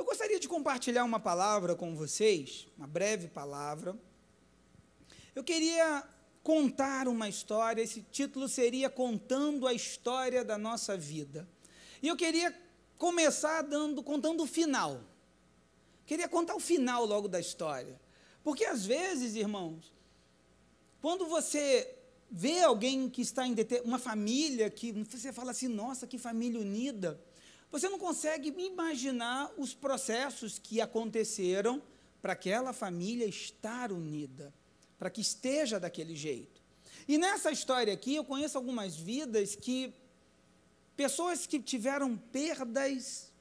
Eu gostaria de compartilhar uma palavra com vocês, uma breve palavra. Eu queria contar uma história, esse título seria Contando a História da Nossa Vida. E eu queria começar dando, contando o final. Queria contar o final logo da história. Porque às vezes, irmãos, quando você vê alguém que está em uma família que você fala assim, nossa, que família unida, você não consegue imaginar os processos que aconteceram para aquela família estar unida, para que esteja daquele jeito. E nessa história aqui, eu conheço algumas vidas que pessoas que tiveram perdas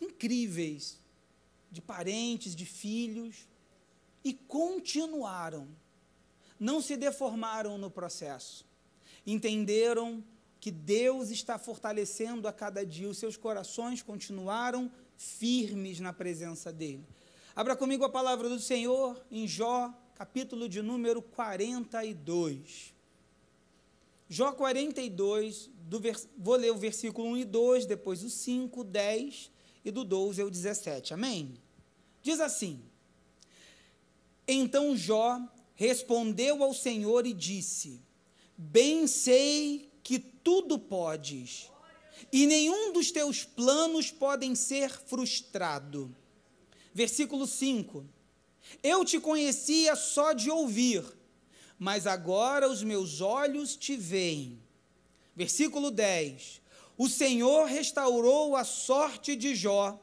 incríveis de parentes, de filhos, e continuaram não se deformaram no processo. Entenderam que Deus está fortalecendo a cada dia, os seus corações continuaram firmes na presença dEle. Abra comigo a palavra do Senhor em Jó, capítulo de número 42. Jó 42, do vers... vou ler o versículo 1 e 2, depois o 5, 10 e do 12 ao 17. Amém? Diz assim: Então Jó respondeu ao Senhor e disse: Bem sei tudo podes, e nenhum dos teus planos podem ser frustrado. Versículo 5: Eu te conhecia só de ouvir, mas agora os meus olhos te veem. Versículo 10: O Senhor restaurou a sorte de Jó,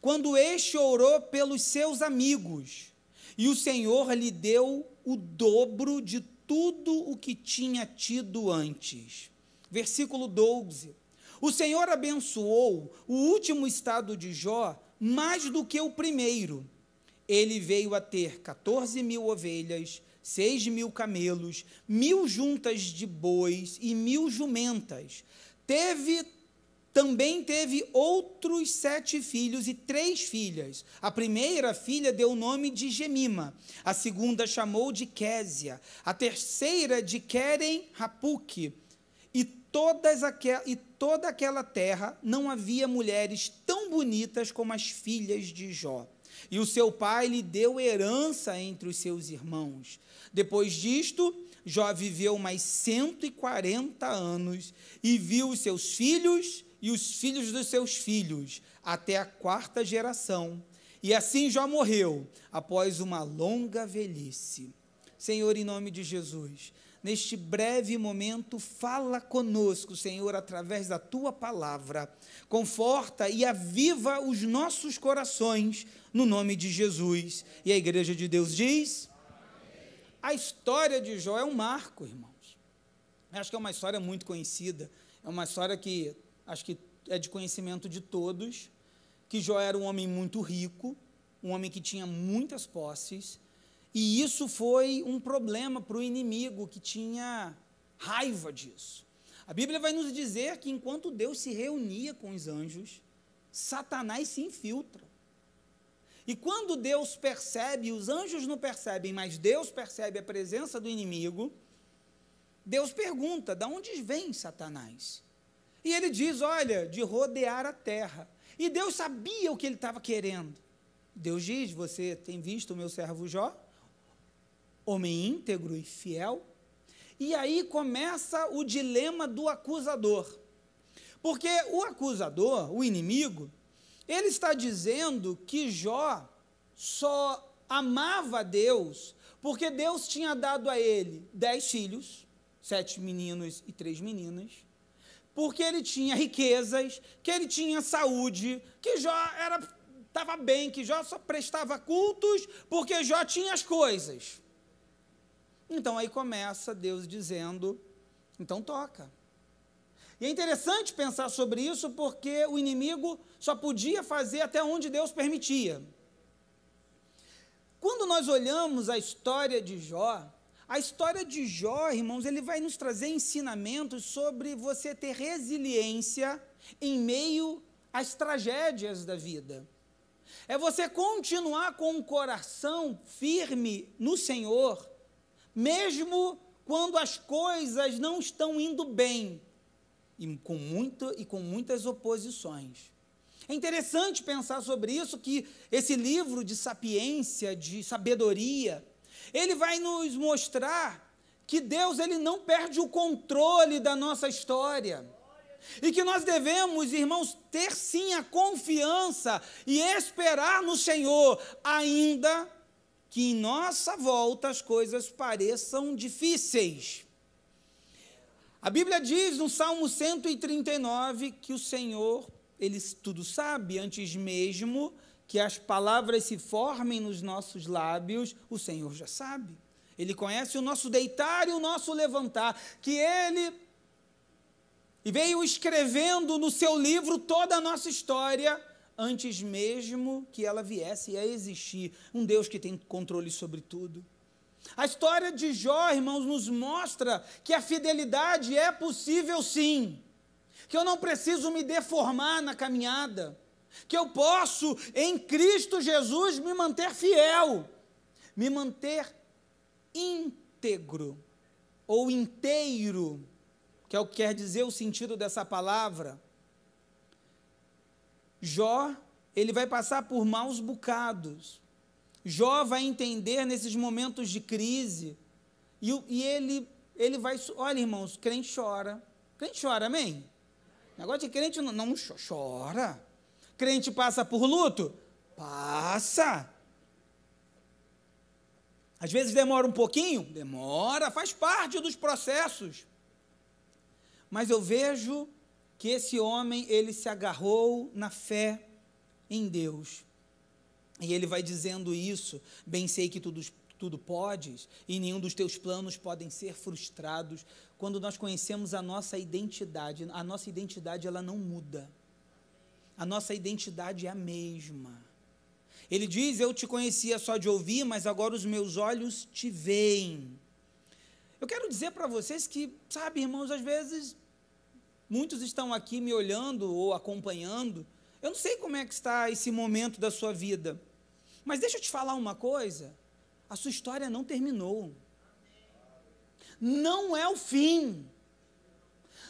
quando este orou pelos seus amigos e o Senhor lhe deu o dobro de tudo o que tinha tido antes. Versículo 12. O Senhor abençoou o último estado de Jó mais do que o primeiro. Ele veio a ter 14 mil ovelhas, seis mil camelos, mil juntas de bois e mil jumentas. Teve também teve outros sete filhos e três filhas. A primeira filha deu o nome de Gemima, a segunda chamou de Késia, a terceira de Querem Rapuque. E, todas aquel, e toda aquela terra não havia mulheres tão bonitas como as filhas de Jó. E o seu pai lhe deu herança entre os seus irmãos. Depois disto, Jó viveu mais 140 anos e viu os seus filhos e os filhos dos seus filhos, até a quarta geração. E assim já morreu, após uma longa velhice. Senhor, em nome de Jesus, neste breve momento, fala conosco, Senhor, através da tua palavra. Conforta e aviva os nossos corações, no nome de Jesus. E a igreja de Deus diz: A história de Jó é um marco, irmãos. Eu acho que é uma história muito conhecida, é uma história que acho que é de conhecimento de todos, que Jó era um homem muito rico, um homem que tinha muitas posses, e isso foi um problema para o inimigo que tinha raiva disso. A Bíblia vai nos dizer que enquanto Deus se reunia com os anjos, Satanás se infiltra. E quando Deus percebe, os anjos não percebem, mas Deus percebe a presença do inimigo, Deus pergunta: de onde vem Satanás? E ele diz: Olha, de rodear a terra. E Deus sabia o que ele estava querendo. Deus diz: Você tem visto o meu servo Jó? Homem íntegro e fiel. E aí começa o dilema do acusador. Porque o acusador, o inimigo, ele está dizendo que Jó só amava Deus porque Deus tinha dado a ele dez filhos, sete meninos e três meninas, porque ele tinha riquezas, que ele tinha saúde, que Jó estava bem, que Jó só prestava cultos porque Jó tinha as coisas. Então aí começa Deus dizendo: então toca. E é interessante pensar sobre isso porque o inimigo só podia fazer até onde Deus permitia. Quando nós olhamos a história de Jó, a história de Jó, irmãos, ele vai nos trazer ensinamentos sobre você ter resiliência em meio às tragédias da vida. É você continuar com o coração firme no Senhor, mesmo quando as coisas não estão indo bem e com, muito, e com muitas oposições. É interessante pensar sobre isso, que esse livro de sapiência, de sabedoria, ele vai nos mostrar que Deus ele não perde o controle da nossa história. E que nós devemos, irmãos, ter sim a confiança e esperar no Senhor, ainda que em nossa volta as coisas pareçam difíceis. A Bíblia diz no Salmo 139 que o Senhor, ele tudo sabe, antes mesmo que as palavras se formem nos nossos lábios, o Senhor já sabe. Ele conhece o nosso deitar e o nosso levantar, que ele e veio escrevendo no seu livro toda a nossa história antes mesmo que ela viesse a existir. Um Deus que tem controle sobre tudo. A história de Jó, irmãos, nos mostra que a fidelidade é possível sim, que eu não preciso me deformar na caminhada, que eu posso, em Cristo Jesus, me manter fiel, me manter íntegro ou inteiro, que é o que quer dizer o sentido dessa palavra. Jó, ele vai passar por maus bocados. Jó vai entender nesses momentos de crise. E, e ele, ele vai. Olha, irmãos, crente chora. Crente chora, amém? Negócio de crente não, não chora. Crente passa por luto? Passa. Às vezes demora um pouquinho? Demora, faz parte dos processos. Mas eu vejo que esse homem, ele se agarrou na fé em Deus. E ele vai dizendo isso: bem sei que tudo, tudo podes, e nenhum dos teus planos podem ser frustrados. Quando nós conhecemos a nossa identidade, a nossa identidade ela não muda. A nossa identidade é a mesma. Ele diz: Eu te conhecia só de ouvir, mas agora os meus olhos te veem. Eu quero dizer para vocês que, sabe, irmãos, às vezes Muitos estão aqui me olhando ou acompanhando. Eu não sei como é que está esse momento da sua vida. Mas deixa eu te falar uma coisa. A sua história não terminou. Não é o fim.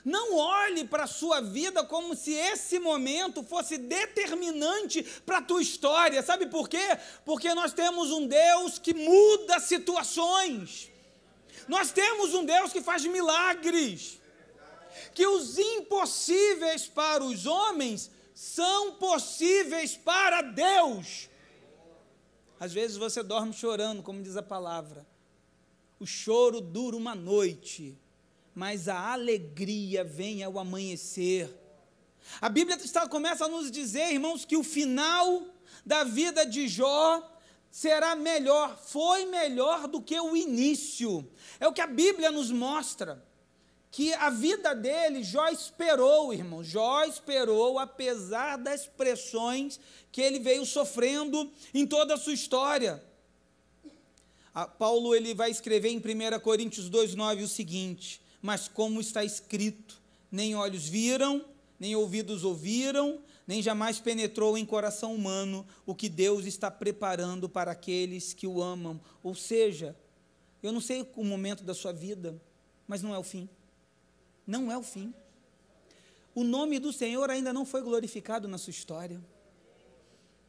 Não olhe para a sua vida como se esse momento fosse determinante para a tua história. Sabe por quê? Porque nós temos um Deus que muda situações. Nós temos um Deus que faz milagres que os impossíveis para os homens são possíveis para Deus. Às vezes você dorme chorando, como diz a palavra. O choro dura uma noite, mas a alegria vem ao amanhecer. A Bíblia está, começa a nos dizer, irmãos, que o final da vida de Jó será melhor, foi melhor do que o início. É o que a Bíblia nos mostra que a vida dele, Jó esperou, irmão. Jó esperou, apesar das pressões que ele veio sofrendo em toda a sua história. A Paulo ele vai escrever em 1 Coríntios 2,9 o seguinte: Mas como está escrito, nem olhos viram, nem ouvidos ouviram, nem jamais penetrou em coração humano o que Deus está preparando para aqueles que o amam. Ou seja, eu não sei o momento da sua vida, mas não é o fim não é o fim. O nome do Senhor ainda não foi glorificado na sua história.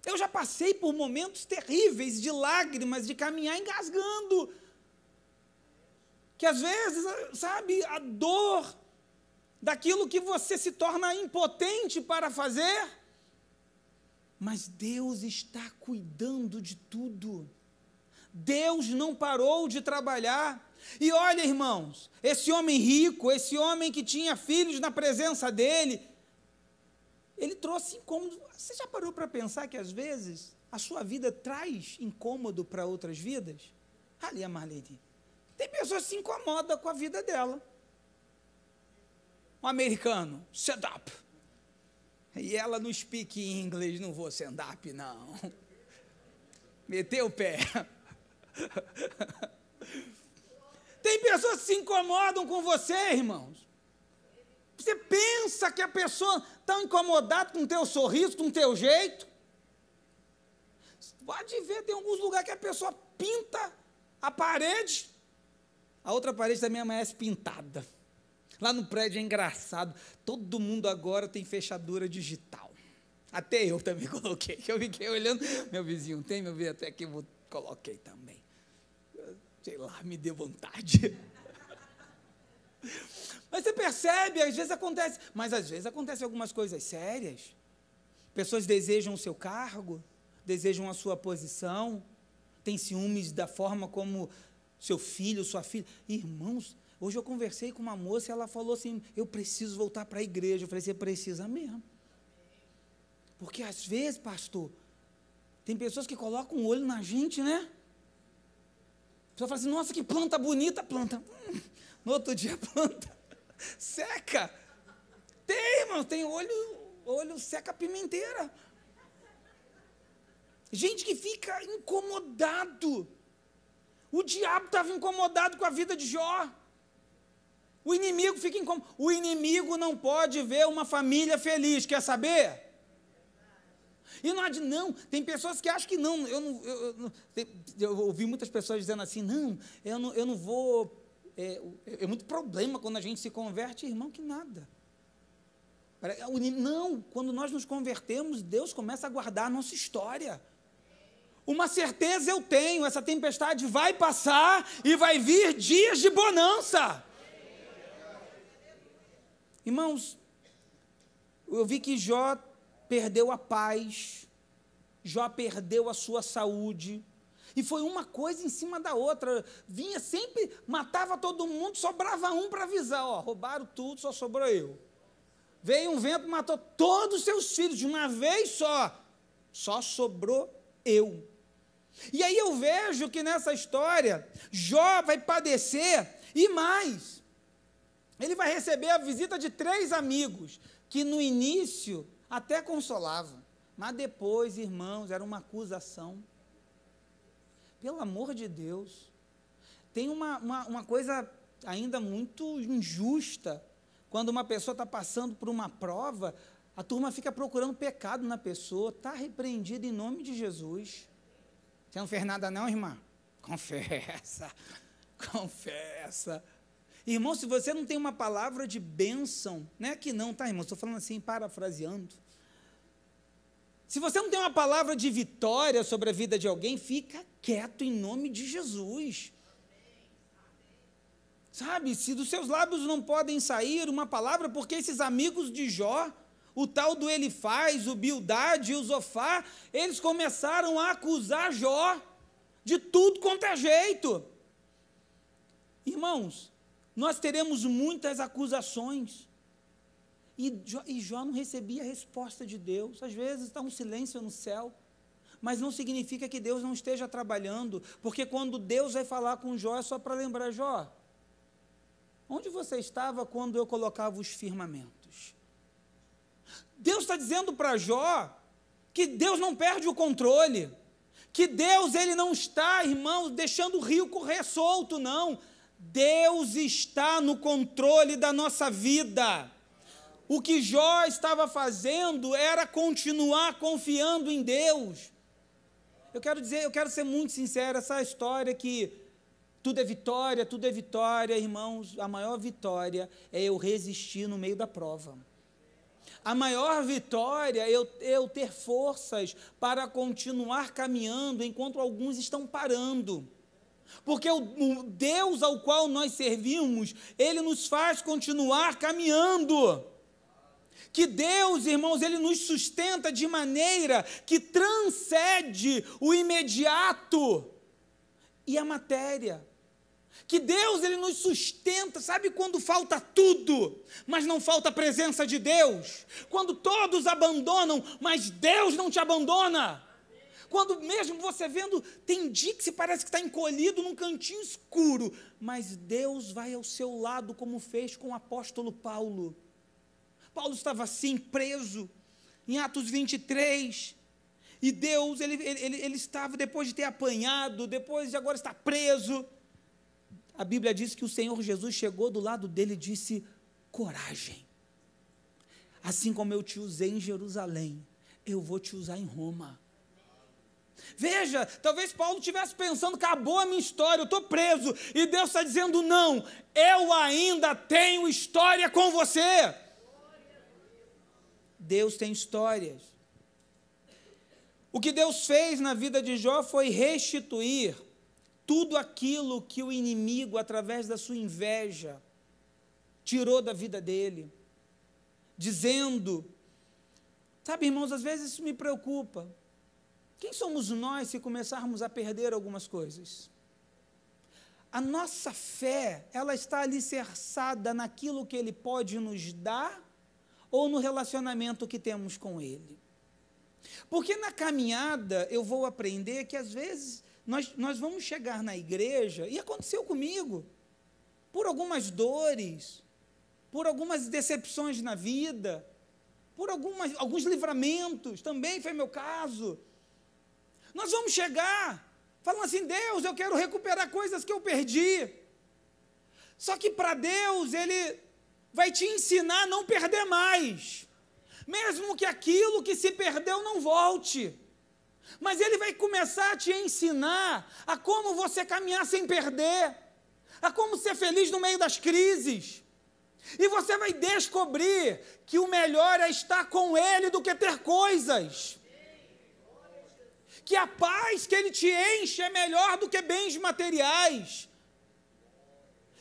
Eu já passei por momentos terríveis de lágrimas, de caminhar engasgando. Que às vezes, sabe, a dor daquilo que você se torna impotente para fazer. Mas Deus está cuidando de tudo. Deus não parou de trabalhar. E olha, irmãos, esse homem rico, esse homem que tinha filhos na presença dele, ele trouxe incômodo. Você já parou para pensar que às vezes a sua vida traz incômodo para outras vidas? Ali a Marlene. Tem pessoas que se incomodam com a vida dela. Um americano, stand up. E ela não speak inglês, não vou stand up, não. Meteu o pé. Tem pessoas que se incomodam com você, irmãos. Você pensa que a pessoa está incomodada com o teu sorriso, com o teu jeito. Pode ver, tem alguns lugares que a pessoa pinta a parede, a outra parede também amanhece pintada. Lá no prédio é engraçado, todo mundo agora tem fechadura digital. Até eu também coloquei. Eu fiquei olhando, meu vizinho tem, meu vizinho até que eu coloquei também. Sei lá, me deu vontade. Mas você percebe, às vezes acontece, mas às vezes acontecem algumas coisas sérias. Pessoas desejam o seu cargo, desejam a sua posição, têm ciúmes da forma como seu filho, sua filha. Irmãos, hoje eu conversei com uma moça e ela falou assim: Eu preciso voltar para a igreja. Eu falei: Você precisa mesmo. Porque às vezes, pastor, tem pessoas que colocam o um olho na gente, né? Pessoa fala assim: Nossa, que planta bonita, planta. Hum, no outro dia, planta. Seca. Tem, irmão, tem olho, olho seca pimenteira. Gente que fica incomodado. O diabo estava incomodado com a vida de Jó. O inimigo fica incomodado. O inimigo não pode ver uma família feliz, quer saber? E não, não, tem pessoas que acham que não. Eu, não, eu, eu, eu ouvi muitas pessoas dizendo assim: não, eu não, eu não vou. É, é muito problema quando a gente se converte, irmão, que nada. Não, quando nós nos convertemos, Deus começa a guardar a nossa história. Uma certeza eu tenho: essa tempestade vai passar e vai vir dias de bonança. Irmãos, eu vi que Jó perdeu a paz, Jó perdeu a sua saúde, e foi uma coisa em cima da outra. Vinha sempre, matava todo mundo, sobrava um para avisar: ó, roubaram tudo, só sobrou eu. Veio um vento, matou todos os seus filhos de uma vez só, só sobrou eu. E aí eu vejo que nessa história, Jó vai padecer e mais. Ele vai receber a visita de três amigos, que no início até consolavam, mas depois, irmãos, era uma acusação. Pelo amor de Deus. Tem uma, uma, uma coisa ainda muito injusta. Quando uma pessoa está passando por uma prova, a turma fica procurando pecado na pessoa. Está repreendido em nome de Jesus. Você não fez nada não, irmã? Confessa, confessa. Irmão, se você não tem uma palavra de bênção, não é que não, tá, irmão? Estou falando assim, parafraseando. Se você não tem uma palavra de vitória sobre a vida de alguém, fica quieto em nome de Jesus. Sabe, se dos seus lábios não podem sair uma palavra, porque esses amigos de Jó, o tal do Elifaz, o Bildade e o Zofá, eles começaram a acusar Jó de tudo quanto é jeito. Irmãos, nós teremos muitas acusações. E Jó, e Jó não recebia a resposta de Deus. Às vezes está um silêncio no céu. Mas não significa que Deus não esteja trabalhando, porque quando Deus vai falar com Jó, é só para lembrar: Jó, onde você estava quando eu colocava os firmamentos? Deus está dizendo para Jó que Deus não perde o controle, que Deus ele não está, irmãos, deixando o rio correr solto, não. Deus está no controle da nossa vida. O que Jó estava fazendo era continuar confiando em Deus. Eu quero dizer, eu quero ser muito sincero, essa história que tudo é vitória, tudo é vitória, irmãos, a maior vitória é eu resistir no meio da prova. A maior vitória é eu, é eu ter forças para continuar caminhando enquanto alguns estão parando. Porque o, Deus ao qual nós servimos, Ele nos faz continuar caminhando. Que Deus, irmãos, Ele nos sustenta de maneira que transcende o imediato e a matéria que Deus ele nos sustenta, sabe quando falta tudo, mas não falta a presença de Deus? Quando todos abandonam, mas Deus não te abandona? Quando mesmo você vendo, tem dia que parece que está encolhido num cantinho escuro, mas Deus vai ao seu lado, como fez com o apóstolo Paulo. Paulo estava assim, preso, em Atos 23, e Deus, ele, ele, ele estava, depois de ter apanhado, depois de agora estar preso, a Bíblia diz que o Senhor Jesus chegou do lado dele e disse: coragem. Assim como eu te usei em Jerusalém, eu vou te usar em Roma. Veja, talvez Paulo estivesse pensando: acabou a minha história, eu estou preso. E Deus está dizendo: não, eu ainda tenho história com você. Deus tem histórias. O que Deus fez na vida de Jó foi restituir tudo aquilo que o inimigo, através da sua inveja, tirou da vida dele, dizendo: Sabe, irmãos, às vezes isso me preocupa. Quem somos nós se começarmos a perder algumas coisas? A nossa fé, ela está alicerçada naquilo que Ele pode nos dar ou no relacionamento que temos com Ele. Porque na caminhada eu vou aprender que às vezes nós, nós vamos chegar na igreja, e aconteceu comigo, por algumas dores, por algumas decepções na vida, por algumas, alguns livramentos, também foi meu caso. Nós vamos chegar falando assim: Deus, eu quero recuperar coisas que eu perdi. Só que para Deus, Ele vai te ensinar a não perder mais, mesmo que aquilo que se perdeu não volte. Mas Ele vai começar a te ensinar a como você caminhar sem perder, a como ser feliz no meio das crises. E você vai descobrir que o melhor é estar com Ele do que ter coisas. Que a paz que Ele te enche é melhor do que bens materiais.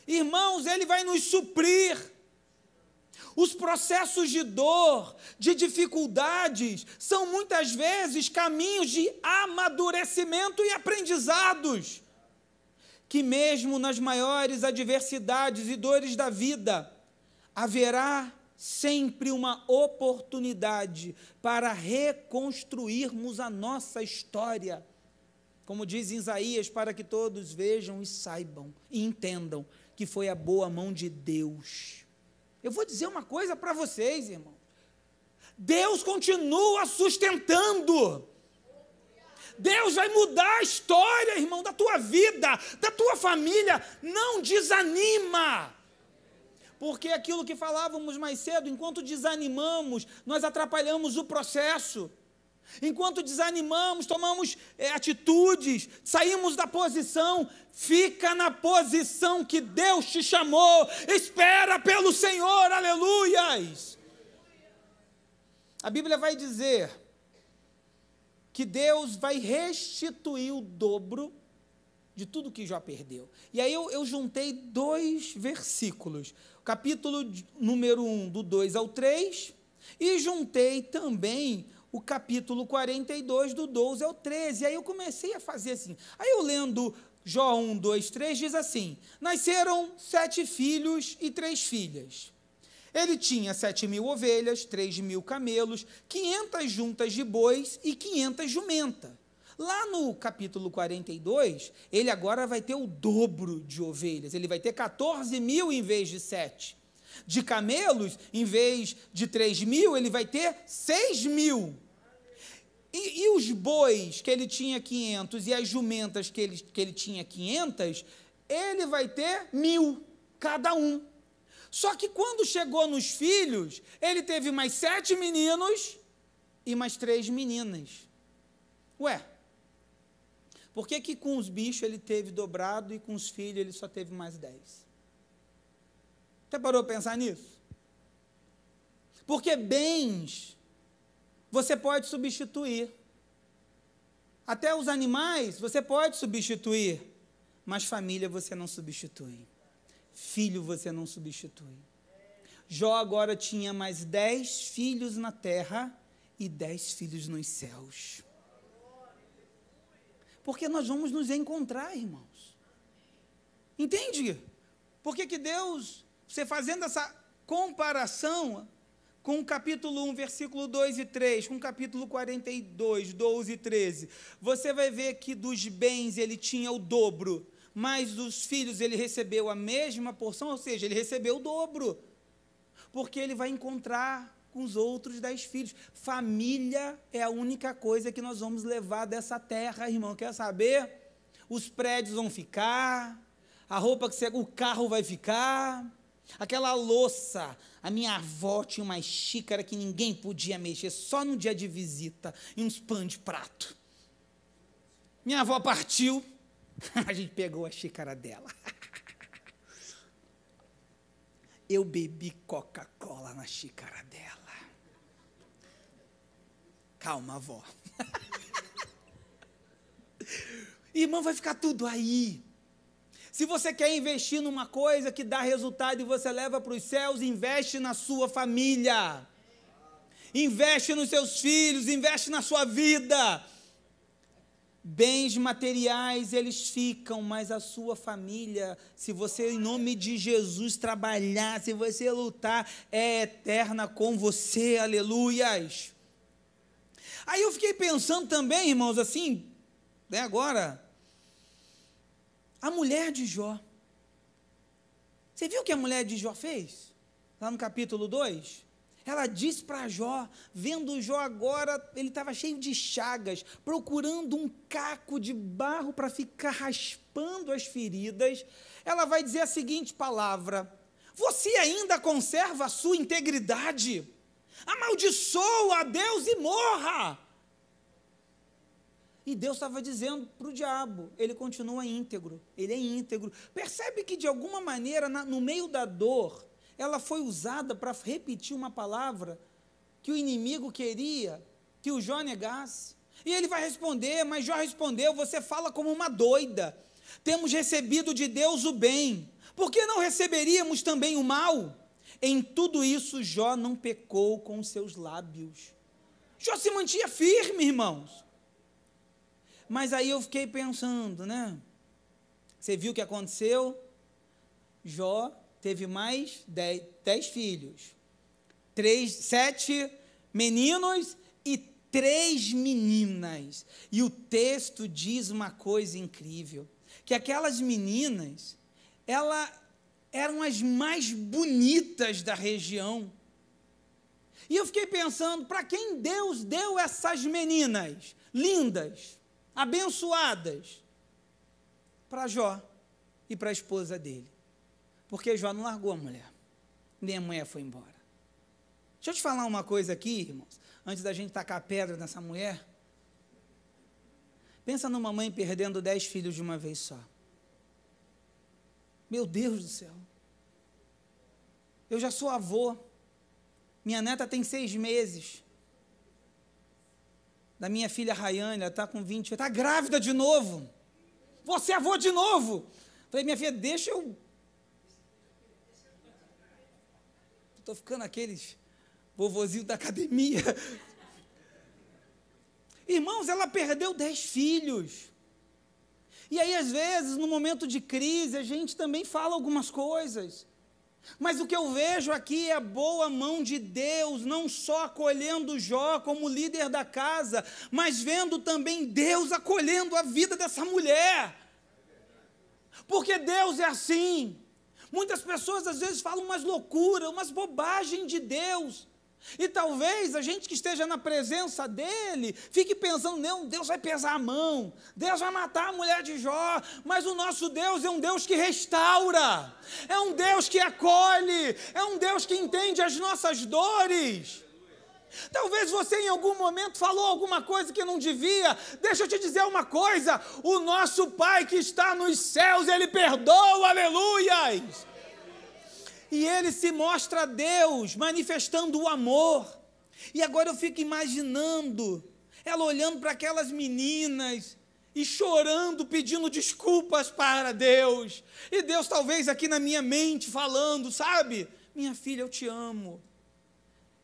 Irmãos, Ele vai nos suprir. Os processos de dor, de dificuldades, são muitas vezes caminhos de amadurecimento e aprendizados. Que, mesmo nas maiores adversidades e dores da vida, haverá sempre uma oportunidade para reconstruirmos a nossa história. Como diz Isaías, para que todos vejam e saibam e entendam que foi a boa mão de Deus. Eu vou dizer uma coisa para vocês, irmão. Deus continua sustentando. Deus vai mudar a história, irmão, da tua vida, da tua família. Não desanima. Porque aquilo que falávamos mais cedo, enquanto desanimamos, nós atrapalhamos o processo. Enquanto desanimamos, tomamos é, atitudes, saímos da posição, fica na posição que Deus te chamou, espera pelo Senhor, aleluias. A Bíblia vai dizer que Deus vai restituir o dobro de tudo que já perdeu. E aí eu, eu juntei dois versículos capítulo número 1, do 2 ao 3, e juntei também o capítulo 42, do 12 ao 13. Aí eu comecei a fazer assim. Aí eu lendo Jó 1, 2, 3, diz assim: Nasceram sete filhos e três filhas. Ele tinha sete mil ovelhas, três mil camelos, quinhentas juntas de bois e quinhentas jumentas. Lá no capítulo 42, ele agora vai ter o dobro de ovelhas, ele vai ter 14 mil em vez de 7. De camelos, em vez de 3 mil, ele vai ter 6 mil. E, e, os bois, que ele tinha 500, e as jumentas, que ele, que ele tinha 500, ele vai ter mil, cada um. Só que quando chegou nos filhos, ele teve mais sete meninos e mais três meninas. Ué, por que, que com os bichos ele teve dobrado e com os filhos ele só teve mais dez? Você parou para pensar nisso? Porque bens você pode substituir. Até os animais você pode substituir, mas família você não substitui. Filho você não substitui. Jó agora tinha mais dez filhos na terra e dez filhos nos céus. Porque nós vamos nos encontrar, irmãos. Entende? Porque que Deus, você fazendo essa comparação com o capítulo 1, versículo 2 e 3, com o capítulo 42, 12 e 13, você vai ver que dos bens ele tinha o dobro, mas dos filhos ele recebeu a mesma porção, ou seja, ele recebeu o dobro. Porque ele vai encontrar com os outros dez filhos. Família é a única coisa que nós vamos levar dessa terra, irmão. Quer saber? Os prédios vão ficar, a roupa que você, o carro vai ficar, aquela louça. A minha avó tinha uma xícara que ninguém podia mexer, só no dia de visita, e uns pães de prato. Minha avó partiu, a gente pegou a xícara dela. Eu bebi Coca-Cola na xícara dela. Calma, avó. Irmão, vai ficar tudo aí. Se você quer investir numa coisa que dá resultado e você leva para os céus, investe na sua família. Investe nos seus filhos, investe na sua vida. Bens materiais eles ficam, mas a sua família, se você em nome de Jesus trabalhar, se você lutar, é eterna com você. Aleluias. Aí eu fiquei pensando também, irmãos, assim, né, agora, a mulher de Jó. Você viu o que a mulher de Jó fez? Lá no capítulo 2? Ela disse para Jó, vendo Jó agora, ele estava cheio de chagas, procurando um caco de barro para ficar raspando as feridas. Ela vai dizer a seguinte palavra: Você ainda conserva a sua integridade? Amaldiçoa a Deus e morra. E Deus estava dizendo para o diabo: ele continua íntegro, ele é íntegro. Percebe que de alguma maneira, na, no meio da dor, ela foi usada para repetir uma palavra que o inimigo queria que o Jó negasse. E ele vai responder, mas Jó respondeu: Você fala como uma doida. Temos recebido de Deus o bem, por que não receberíamos também o mal? Em tudo isso, Jó não pecou com seus lábios. Jó se mantinha firme, irmãos. Mas aí eu fiquei pensando, né? Você viu o que aconteceu? Jó teve mais dez, dez filhos. Três, sete meninos e três meninas. E o texto diz uma coisa incrível: que aquelas meninas, ela eram as mais bonitas da região. E eu fiquei pensando, para quem Deus deu essas meninas lindas? abençoadas para Jó e para a esposa dele. Porque Jó não largou a mulher, nem a mulher foi embora. Deixa eu te falar uma coisa aqui, irmãos, antes da gente tacar pedra nessa mulher. Pensa numa mãe perdendo dez filhos de uma vez só. Meu Deus do céu. Eu já sou avô. Minha neta tem seis meses da minha filha Rayane, ela está com 20, está grávida de novo. Você é avô de novo. Falei, minha filha, deixa eu. Estou ficando aqueles vovozinhos da academia. Irmãos, ela perdeu dez filhos. E aí, às vezes, no momento de crise, a gente também fala algumas coisas. Mas o que eu vejo aqui é a boa mão de Deus, não só acolhendo Jó como líder da casa, mas vendo também Deus acolhendo a vida dessa mulher. Porque Deus é assim. Muitas pessoas às vezes falam umas loucuras, umas bobagens de Deus. E talvez a gente que esteja na presença dele fique pensando: não, Deus vai pesar a mão, Deus vai matar a mulher de Jó, mas o nosso Deus é um Deus que restaura, é um Deus que acolhe, é um Deus que entende as nossas dores. Talvez você em algum momento falou alguma coisa que não devia. Deixa eu te dizer uma coisa: o nosso Pai que está nos céus, Ele perdoa, aleluias e ele se mostra Deus, manifestando o amor. E agora eu fico imaginando ela olhando para aquelas meninas e chorando, pedindo desculpas para Deus. E Deus, talvez aqui na minha mente, falando: Sabe, minha filha, eu te amo.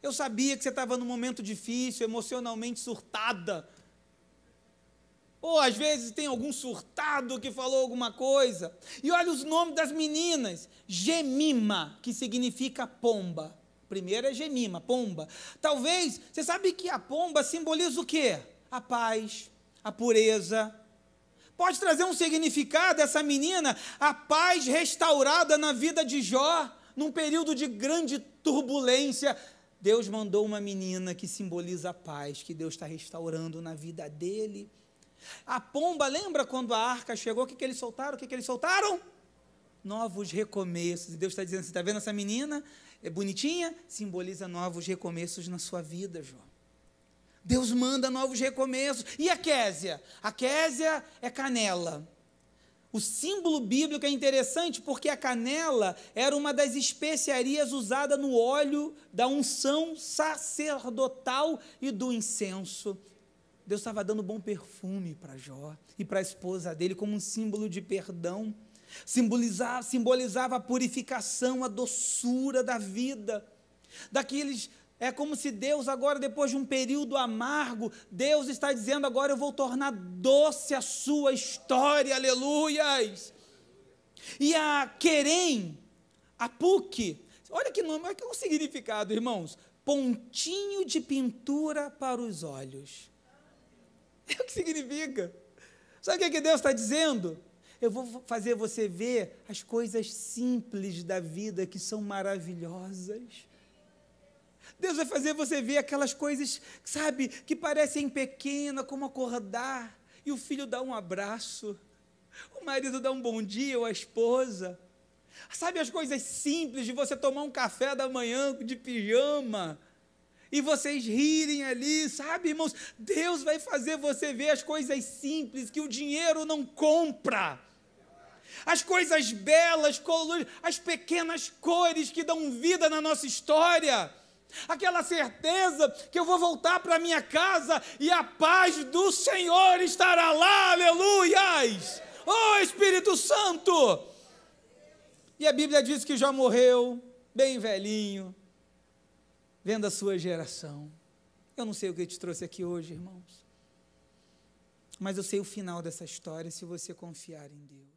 Eu sabia que você estava num momento difícil, emocionalmente surtada. Ou às vezes tem algum surtado que falou alguma coisa. E olha os nomes das meninas: Gemima, que significa pomba. Primeiro é Gemima, pomba. Talvez, você sabe que a pomba simboliza o quê? A paz, a pureza. Pode trazer um significado essa menina, a paz restaurada na vida de Jó, num período de grande turbulência. Deus mandou uma menina que simboliza a paz, que Deus está restaurando na vida dele. A pomba, lembra quando a arca chegou? O que, que eles soltaram? O que, que eles soltaram? Novos recomeços. E Deus está dizendo: você está vendo essa menina? É bonitinha? Simboliza novos recomeços na sua vida, João. Deus manda novos recomeços. E a Késia? A Késia é canela. O símbolo bíblico é interessante porque a canela era uma das especiarias usada no óleo da unção sacerdotal e do incenso. Deus estava dando bom perfume para Jó e para a esposa dele como um símbolo de perdão. Simbolizava, simbolizava a purificação, a doçura da vida. Daqueles é como se Deus, agora, depois de um período amargo, Deus está dizendo: agora eu vou tornar doce a sua história, aleluias. E a Querem, a PUC, olha que nome, olha que é significado, irmãos: pontinho de pintura para os olhos. É o que significa. Sabe o que, é que Deus está dizendo? Eu vou fazer você ver as coisas simples da vida que são maravilhosas. Deus vai fazer você ver aquelas coisas, sabe, que parecem pequenas, como acordar e o filho dá um abraço, o marido dá um bom dia, ou a esposa. Sabe as coisas simples de você tomar um café da manhã de pijama e vocês rirem ali, sabe, irmãos? Deus vai fazer você ver as coisas simples que o dinheiro não compra. As coisas belas, as pequenas cores que dão vida na nossa história aquela certeza que eu vou voltar para minha casa e a paz do Senhor estará lá, aleluias! Oh Espírito Santo! E a Bíblia diz que já morreu, bem velhinho, vendo a sua geração. Eu não sei o que te trouxe aqui hoje, irmãos, mas eu sei o final dessa história se você confiar em Deus.